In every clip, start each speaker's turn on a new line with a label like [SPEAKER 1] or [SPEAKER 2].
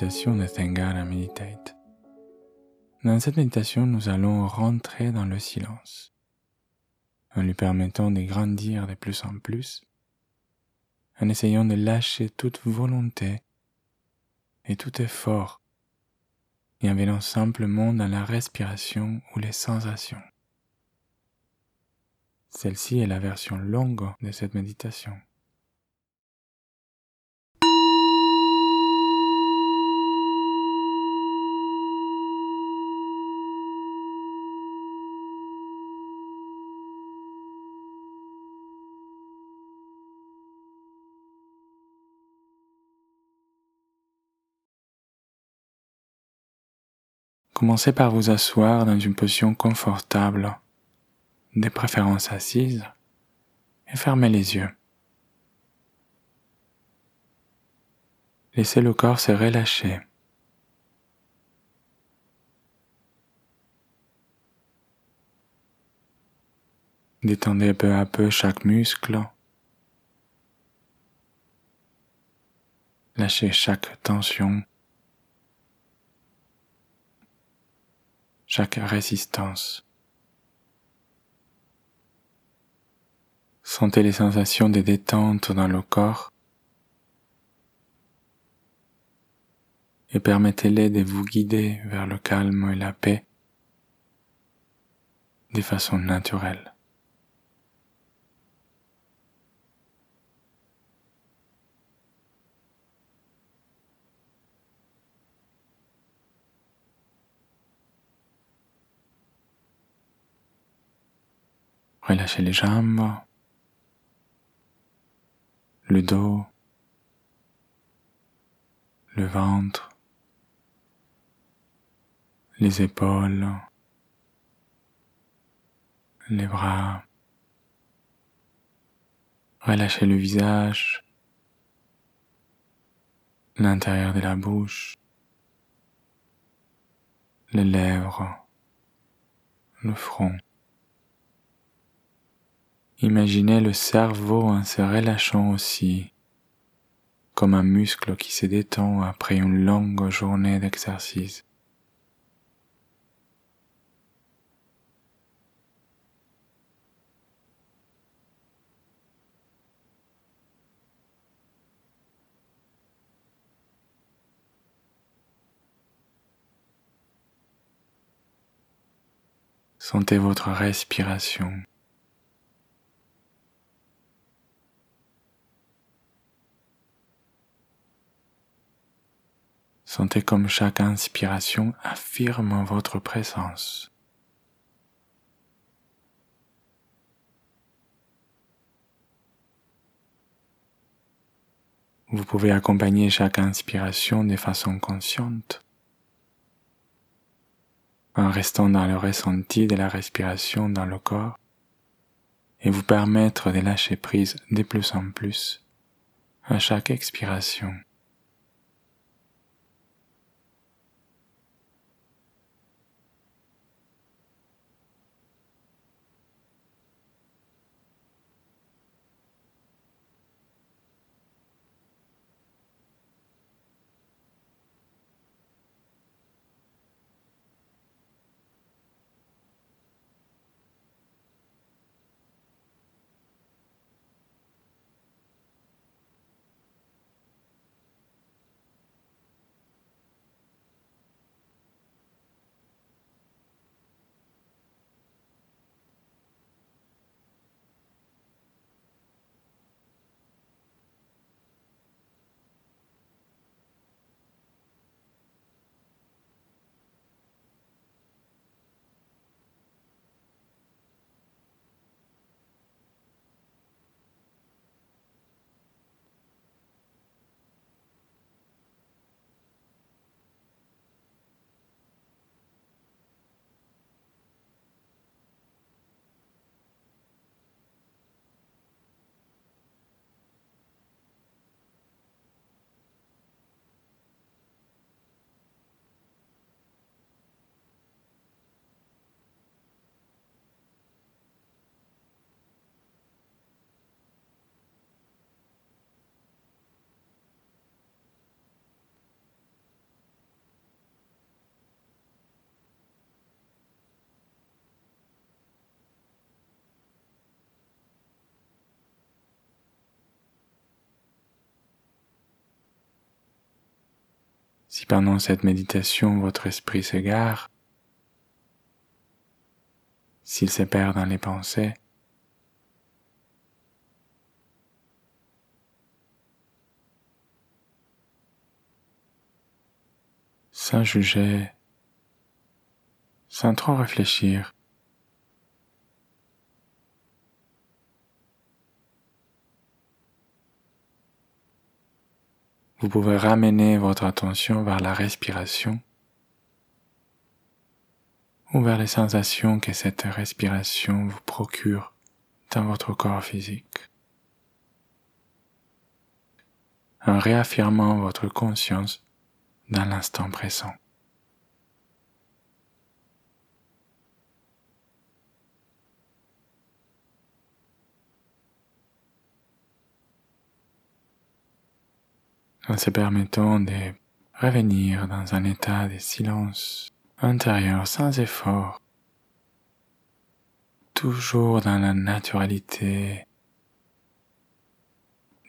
[SPEAKER 1] de Thangara Meditate. Dans cette méditation, nous allons rentrer dans le silence, en lui permettant de grandir de plus en plus, en essayant de lâcher toute volonté et tout effort, et en venant simplement dans la respiration ou les sensations. Celle-ci est la version longue de cette méditation. Commencez par vous asseoir dans une position confortable, de préférence assise, et fermez les yeux. Laissez le corps se relâcher. Détendez peu à peu chaque muscle. Lâchez chaque tension. Chaque résistance. Sentez les sensations de détente dans le corps et permettez-les de vous guider vers le calme et la paix de façon naturelle. Relâchez les jambes, le dos, le ventre, les épaules, les bras. Relâchez le visage, l'intérieur de la bouche, les lèvres, le front. Imaginez le cerveau en se relâchant aussi, comme un muscle qui se détend après une longue journée d'exercice. Sentez votre respiration. Sentez comme chaque inspiration affirme votre présence. Vous pouvez accompagner chaque inspiration de façon consciente, en restant dans le ressenti de la respiration dans le corps et vous permettre de lâcher prise de plus en plus à chaque expiration. Si pendant cette méditation votre esprit s'égare, s'il se perd dans les pensées, sans juger, sans trop réfléchir, Vous pouvez ramener votre attention vers la respiration ou vers les sensations que cette respiration vous procure dans votre corps physique. En réaffirmant votre conscience dans l'instant présent. En se permettant de revenir dans un état de silence intérieur sans effort, toujours dans la naturalité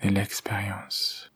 [SPEAKER 1] de l'expérience.